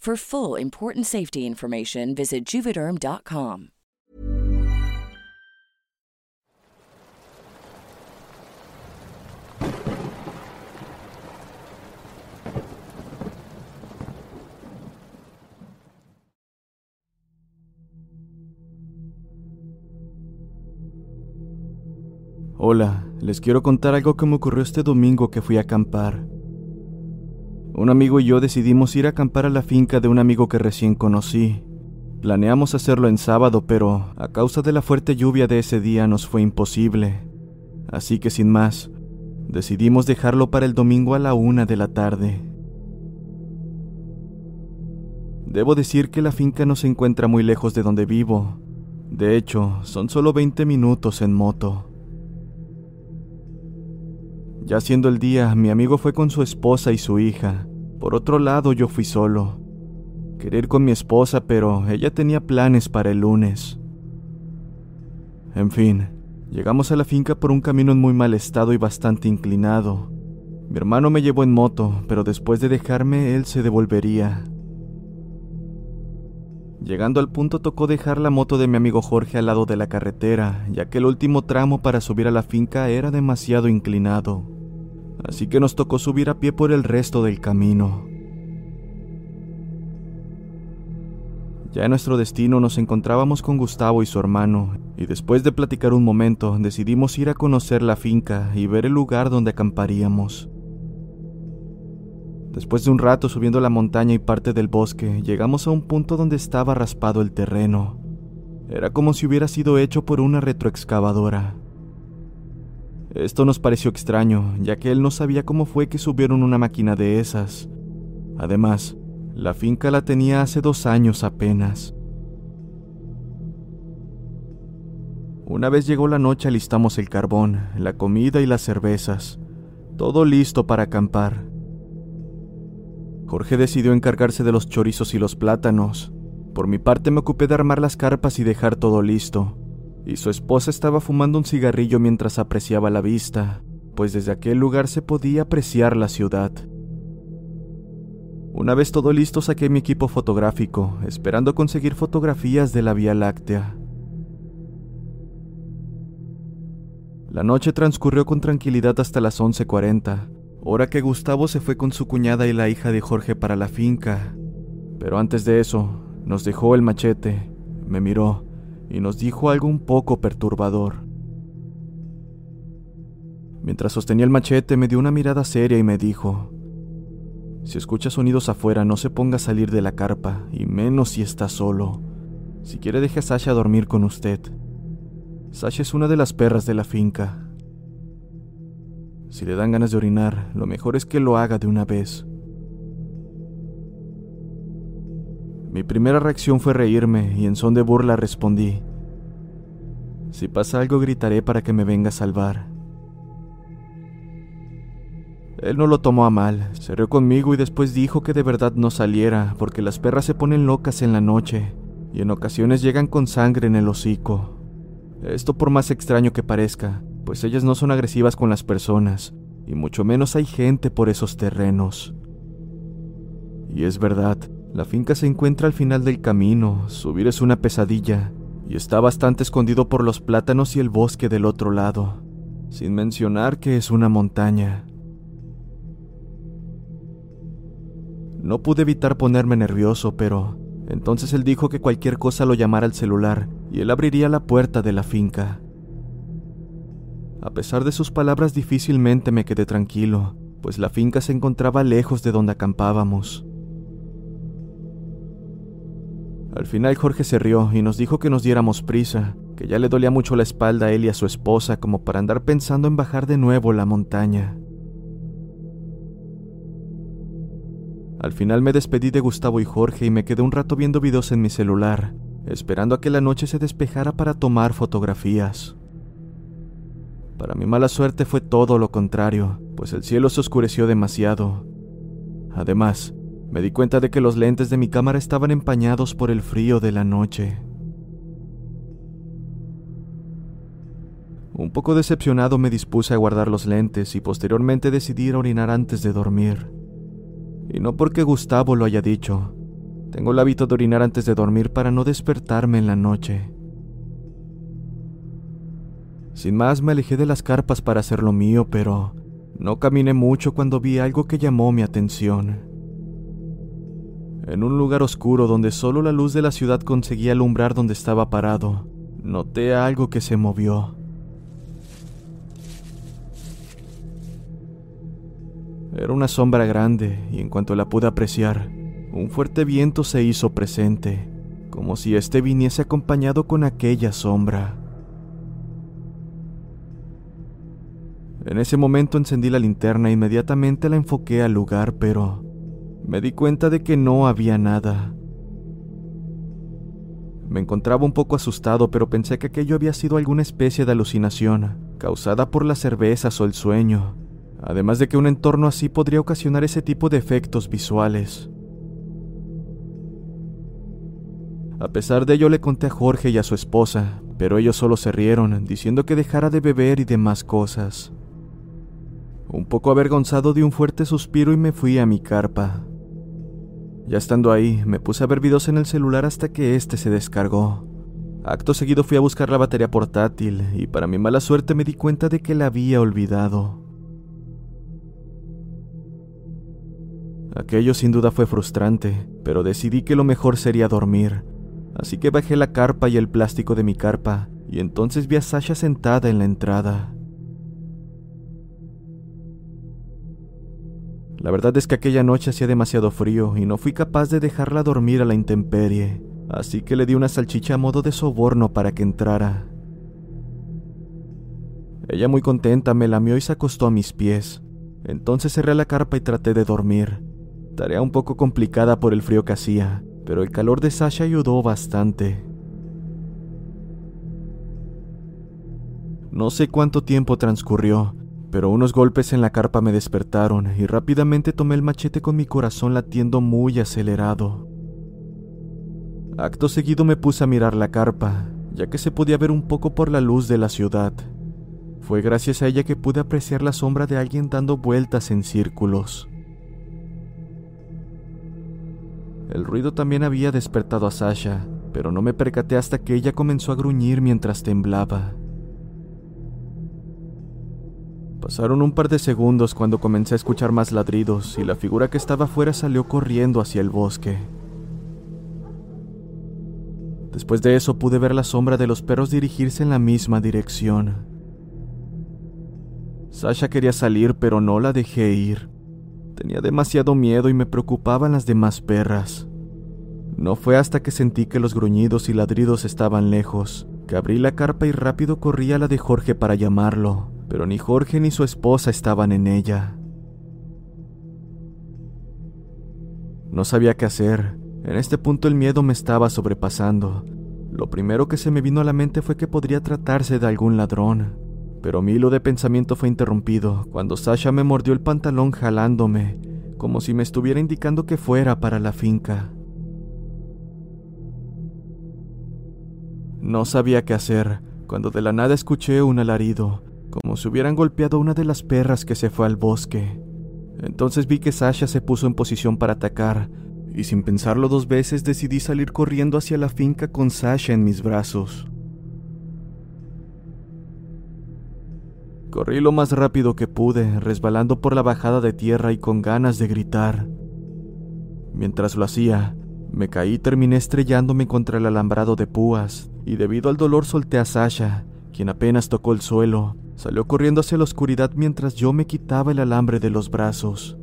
For full important safety information, visit juvederm.com. Hola, les quiero contar algo que me ocurrió este domingo que fui a acampar. Un amigo y yo decidimos ir a acampar a la finca de un amigo que recién conocí. Planeamos hacerlo en sábado, pero a causa de la fuerte lluvia de ese día nos fue imposible. Así que sin más, decidimos dejarlo para el domingo a la una de la tarde. Debo decir que la finca no se encuentra muy lejos de donde vivo. De hecho, son solo 20 minutos en moto. Ya siendo el día, mi amigo fue con su esposa y su hija. Por otro lado, yo fui solo. Quería ir con mi esposa, pero ella tenía planes para el lunes. En fin, llegamos a la finca por un camino en muy mal estado y bastante inclinado. Mi hermano me llevó en moto, pero después de dejarme, él se devolvería. Llegando al punto tocó dejar la moto de mi amigo Jorge al lado de la carretera, ya que el último tramo para subir a la finca era demasiado inclinado. Así que nos tocó subir a pie por el resto del camino. Ya en nuestro destino nos encontrábamos con Gustavo y su hermano, y después de platicar un momento decidimos ir a conocer la finca y ver el lugar donde acamparíamos. Después de un rato subiendo la montaña y parte del bosque, llegamos a un punto donde estaba raspado el terreno. Era como si hubiera sido hecho por una retroexcavadora. Esto nos pareció extraño, ya que él no sabía cómo fue que subieron una máquina de esas. Además, la finca la tenía hace dos años apenas. Una vez llegó la noche alistamos el carbón, la comida y las cervezas. Todo listo para acampar. Jorge decidió encargarse de los chorizos y los plátanos. Por mi parte me ocupé de armar las carpas y dejar todo listo. Y su esposa estaba fumando un cigarrillo mientras apreciaba la vista, pues desde aquel lugar se podía apreciar la ciudad. Una vez todo listo saqué mi equipo fotográfico, esperando conseguir fotografías de la Vía Láctea. La noche transcurrió con tranquilidad hasta las 11.40, hora que Gustavo se fue con su cuñada y la hija de Jorge para la finca. Pero antes de eso, nos dejó el machete, me miró y nos dijo algo un poco perturbador. Mientras sostenía el machete me dio una mirada seria y me dijo, si escucha sonidos afuera no se ponga a salir de la carpa, y menos si está solo. Si quiere deje a Sasha dormir con usted. Sasha es una de las perras de la finca. Si le dan ganas de orinar, lo mejor es que lo haga de una vez. Mi primera reacción fue reírme y en son de burla respondí, si pasa algo gritaré para que me venga a salvar. Él no lo tomó a mal, se rió conmigo y después dijo que de verdad no saliera, porque las perras se ponen locas en la noche y en ocasiones llegan con sangre en el hocico. Esto por más extraño que parezca, pues ellas no son agresivas con las personas, y mucho menos hay gente por esos terrenos. Y es verdad, la finca se encuentra al final del camino, subir es una pesadilla, y está bastante escondido por los plátanos y el bosque del otro lado, sin mencionar que es una montaña. No pude evitar ponerme nervioso, pero entonces él dijo que cualquier cosa lo llamara al celular y él abriría la puerta de la finca. A pesar de sus palabras difícilmente me quedé tranquilo, pues la finca se encontraba lejos de donde acampábamos. Al final Jorge se rió y nos dijo que nos diéramos prisa, que ya le dolía mucho la espalda a él y a su esposa como para andar pensando en bajar de nuevo la montaña. Al final me despedí de Gustavo y Jorge y me quedé un rato viendo videos en mi celular, esperando a que la noche se despejara para tomar fotografías. Para mi mala suerte fue todo lo contrario, pues el cielo se oscureció demasiado. Además, me di cuenta de que los lentes de mi cámara estaban empañados por el frío de la noche. Un poco decepcionado me dispuse a guardar los lentes y posteriormente decidí orinar antes de dormir. Y no porque Gustavo lo haya dicho. Tengo el hábito de orinar antes de dormir para no despertarme en la noche. Sin más me alejé de las carpas para hacer lo mío, pero no caminé mucho cuando vi algo que llamó mi atención. En un lugar oscuro donde solo la luz de la ciudad conseguía alumbrar donde estaba parado, noté algo que se movió. Era una sombra grande y en cuanto la pude apreciar, un fuerte viento se hizo presente, como si éste viniese acompañado con aquella sombra. En ese momento encendí la linterna e inmediatamente la enfoqué al lugar, pero me di cuenta de que no había nada. Me encontraba un poco asustado, pero pensé que aquello había sido alguna especie de alucinación, causada por las cervezas o el sueño, además de que un entorno así podría ocasionar ese tipo de efectos visuales. A pesar de ello le conté a Jorge y a su esposa, pero ellos solo se rieron, diciendo que dejara de beber y demás cosas. Un poco avergonzado di un fuerte suspiro y me fui a mi carpa. Ya estando ahí, me puse a ver videos en el celular hasta que este se descargó. Acto seguido fui a buscar la batería portátil y para mi mala suerte me di cuenta de que la había olvidado. Aquello sin duda fue frustrante, pero decidí que lo mejor sería dormir, así que bajé la carpa y el plástico de mi carpa, y entonces vi a Sasha sentada en la entrada. La verdad es que aquella noche hacía demasiado frío y no fui capaz de dejarla dormir a la intemperie, así que le di una salchicha a modo de soborno para que entrara. Ella muy contenta me lamió y se acostó a mis pies. Entonces cerré la carpa y traté de dormir, Tarea un poco complicada por el frío que hacía, pero el calor de Sasha ayudó bastante. No sé cuánto tiempo transcurrió, pero unos golpes en la carpa me despertaron y rápidamente tomé el machete con mi corazón latiendo muy acelerado. Acto seguido me puse a mirar la carpa, ya que se podía ver un poco por la luz de la ciudad. Fue gracias a ella que pude apreciar la sombra de alguien dando vueltas en círculos. El ruido también había despertado a Sasha, pero no me percaté hasta que ella comenzó a gruñir mientras temblaba. Pasaron un par de segundos cuando comencé a escuchar más ladridos y la figura que estaba afuera salió corriendo hacia el bosque. Después de eso pude ver la sombra de los perros dirigirse en la misma dirección. Sasha quería salir, pero no la dejé ir. Tenía demasiado miedo y me preocupaban las demás perras. No fue hasta que sentí que los gruñidos y ladridos estaban lejos, que abrí la carpa y rápido corrí a la de Jorge para llamarlo, pero ni Jorge ni su esposa estaban en ella. No sabía qué hacer. En este punto el miedo me estaba sobrepasando. Lo primero que se me vino a la mente fue que podría tratarse de algún ladrón, pero mi hilo de pensamiento fue interrumpido cuando Sasha me mordió el pantalón jalándome, como si me estuviera indicando que fuera para la finca. No sabía qué hacer cuando de la nada escuché un alarido, como si hubieran golpeado a una de las perras que se fue al bosque. Entonces vi que Sasha se puso en posición para atacar, y sin pensarlo dos veces decidí salir corriendo hacia la finca con Sasha en mis brazos. Corrí lo más rápido que pude, resbalando por la bajada de tierra y con ganas de gritar. Mientras lo hacía, me caí y terminé estrellándome contra el alambrado de púas, y debido al dolor solté a Sasha, quien apenas tocó el suelo, salió corriendo hacia la oscuridad mientras yo me quitaba el alambre de los brazos.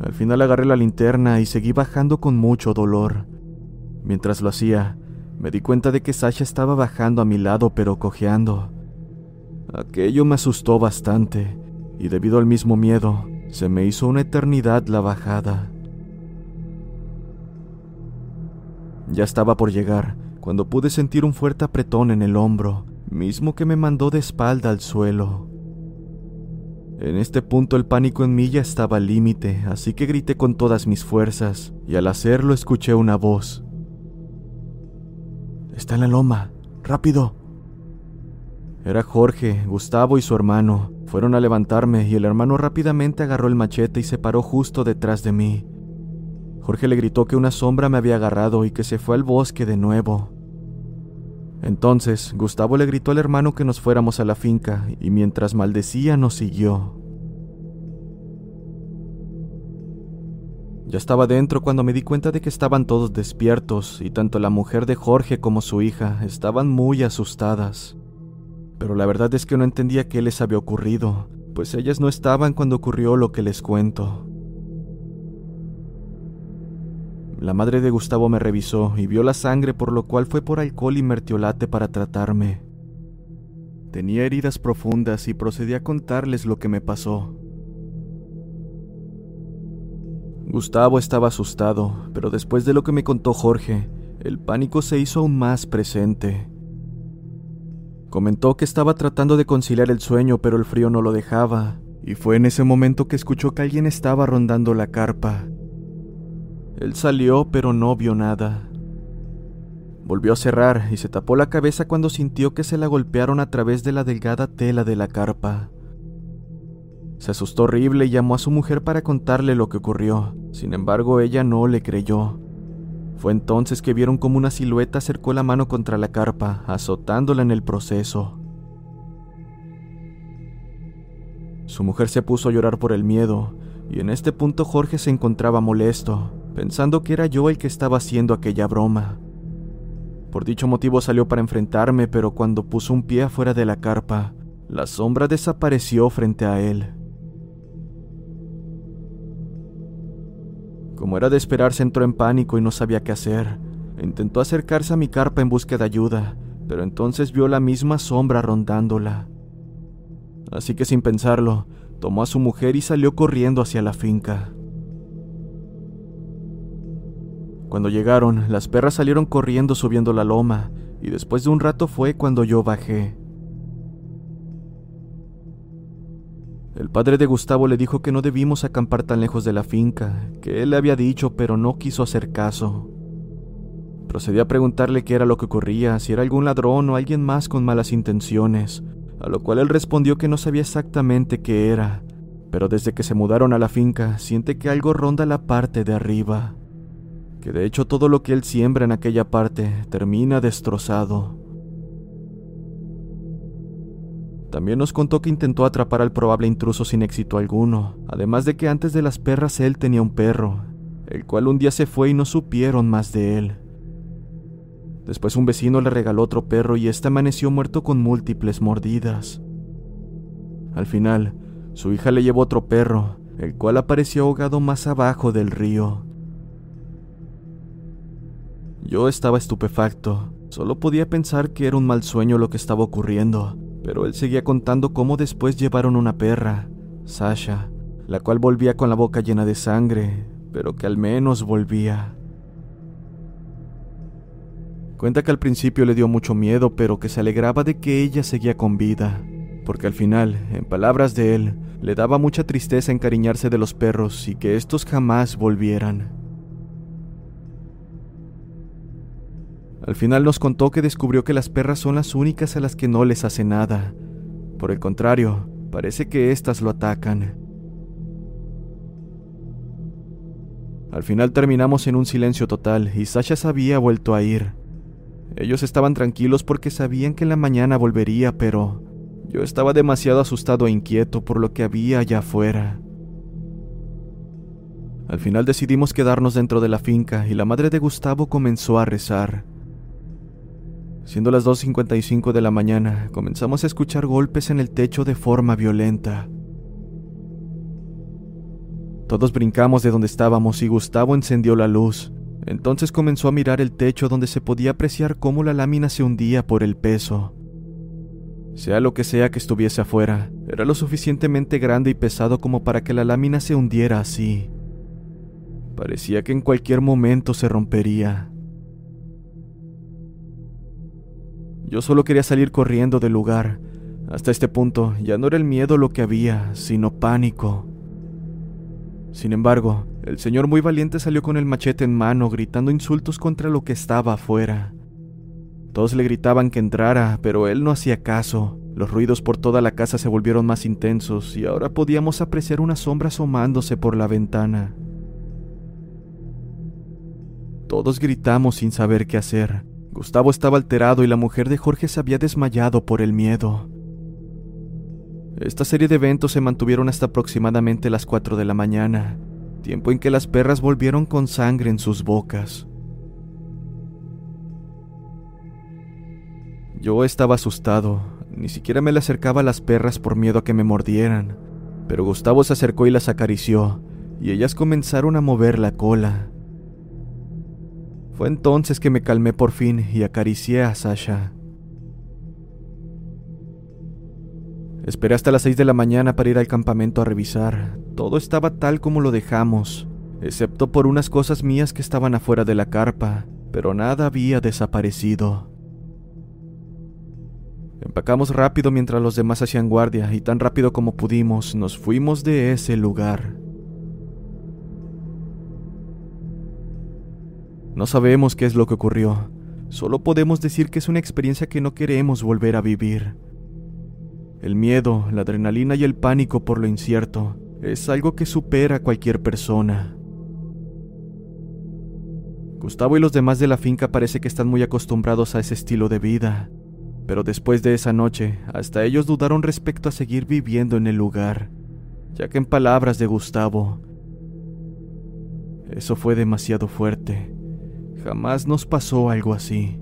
Al final agarré la linterna y seguí bajando con mucho dolor. Mientras lo hacía, me di cuenta de que Sasha estaba bajando a mi lado pero cojeando. Aquello me asustó bastante, y debido al mismo miedo, se me hizo una eternidad la bajada. Ya estaba por llegar, cuando pude sentir un fuerte apretón en el hombro, mismo que me mandó de espalda al suelo. En este punto el pánico en mí ya estaba al límite, así que grité con todas mis fuerzas, y al hacerlo escuché una voz. Está en la loma. Rápido. Era Jorge, Gustavo y su hermano. Fueron a levantarme y el hermano rápidamente agarró el machete y se paró justo detrás de mí. Jorge le gritó que una sombra me había agarrado y que se fue al bosque de nuevo. Entonces, Gustavo le gritó al hermano que nos fuéramos a la finca y mientras maldecía nos siguió. Ya estaba dentro cuando me di cuenta de que estaban todos despiertos y tanto la mujer de Jorge como su hija estaban muy asustadas. Pero la verdad es que no entendía qué les había ocurrido, pues ellas no estaban cuando ocurrió lo que les cuento. La madre de Gustavo me revisó y vio la sangre por lo cual fue por alcohol y mertiolate para tratarme. Tenía heridas profundas y procedí a contarles lo que me pasó. Gustavo estaba asustado, pero después de lo que me contó Jorge, el pánico se hizo aún más presente. Comentó que estaba tratando de conciliar el sueño, pero el frío no lo dejaba, y fue en ese momento que escuchó que alguien estaba rondando la carpa. Él salió, pero no vio nada. Volvió a cerrar y se tapó la cabeza cuando sintió que se la golpearon a través de la delgada tela de la carpa. Se asustó horrible y llamó a su mujer para contarle lo que ocurrió. Sin embargo, ella no le creyó. Fue entonces que vieron como una silueta acercó la mano contra la carpa, azotándola en el proceso. Su mujer se puso a llorar por el miedo, y en este punto Jorge se encontraba molesto, pensando que era yo el que estaba haciendo aquella broma. Por dicho motivo salió para enfrentarme, pero cuando puso un pie afuera de la carpa, la sombra desapareció frente a él. Como era de esperarse, entró en pánico y no sabía qué hacer. Intentó acercarse a mi carpa en busca de ayuda, pero entonces vio la misma sombra rondándola. Así que sin pensarlo, tomó a su mujer y salió corriendo hacia la finca. Cuando llegaron, las perras salieron corriendo subiendo la loma, y después de un rato fue cuando yo bajé. El padre de Gustavo le dijo que no debimos acampar tan lejos de la finca, que él le había dicho, pero no quiso hacer caso. Procedí a preguntarle qué era lo que ocurría, si era algún ladrón o alguien más con malas intenciones, a lo cual él respondió que no sabía exactamente qué era, pero desde que se mudaron a la finca siente que algo ronda la parte de arriba, que de hecho todo lo que él siembra en aquella parte termina destrozado. También nos contó que intentó atrapar al probable intruso sin éxito alguno, además de que antes de las perras él tenía un perro, el cual un día se fue y no supieron más de él. Después un vecino le regaló otro perro y este amaneció muerto con múltiples mordidas. Al final, su hija le llevó otro perro, el cual apareció ahogado más abajo del río. Yo estaba estupefacto, solo podía pensar que era un mal sueño lo que estaba ocurriendo, pero él seguía contando cómo después llevaron una perra, Sasha, la cual volvía con la boca llena de sangre, pero que al menos volvía. Cuenta que al principio le dio mucho miedo, pero que se alegraba de que ella seguía con vida, porque al final, en palabras de él, le daba mucha tristeza encariñarse de los perros y que estos jamás volvieran. Al final nos contó que descubrió que las perras son las únicas a las que no les hace nada. Por el contrario, parece que éstas lo atacan. Al final terminamos en un silencio total y Sasha se había vuelto a ir. Ellos estaban tranquilos porque sabían que la mañana volvería, pero yo estaba demasiado asustado e inquieto por lo que había allá afuera. Al final decidimos quedarnos dentro de la finca y la madre de Gustavo comenzó a rezar. Siendo las 2.55 de la mañana, comenzamos a escuchar golpes en el techo de forma violenta. Todos brincamos de donde estábamos y Gustavo encendió la luz. Entonces comenzó a mirar el techo donde se podía apreciar cómo la lámina se hundía por el peso. Sea lo que sea que estuviese afuera, era lo suficientemente grande y pesado como para que la lámina se hundiera así. Parecía que en cualquier momento se rompería. Yo solo quería salir corriendo del lugar. Hasta este punto ya no era el miedo lo que había, sino pánico. Sin embargo, el señor muy valiente salió con el machete en mano, gritando insultos contra lo que estaba afuera. Todos le gritaban que entrara, pero él no hacía caso. Los ruidos por toda la casa se volvieron más intensos y ahora podíamos apreciar una sombra asomándose por la ventana. Todos gritamos sin saber qué hacer. Gustavo estaba alterado y la mujer de Jorge se había desmayado por el miedo. Esta serie de eventos se mantuvieron hasta aproximadamente las 4 de la mañana, tiempo en que las perras volvieron con sangre en sus bocas. Yo estaba asustado, ni siquiera me le acercaba a las perras por miedo a que me mordieran, pero Gustavo se acercó y las acarició, y ellas comenzaron a mover la cola. Fue entonces que me calmé por fin y acaricié a Sasha. Esperé hasta las 6 de la mañana para ir al campamento a revisar. Todo estaba tal como lo dejamos, excepto por unas cosas mías que estaban afuera de la carpa, pero nada había desaparecido. Empacamos rápido mientras los demás hacían guardia y tan rápido como pudimos nos fuimos de ese lugar. No sabemos qué es lo que ocurrió, solo podemos decir que es una experiencia que no queremos volver a vivir. El miedo, la adrenalina y el pánico por lo incierto es algo que supera a cualquier persona. Gustavo y los demás de la finca parece que están muy acostumbrados a ese estilo de vida, pero después de esa noche, hasta ellos dudaron respecto a seguir viviendo en el lugar, ya que en palabras de Gustavo, eso fue demasiado fuerte. Jamás nos pasó algo así.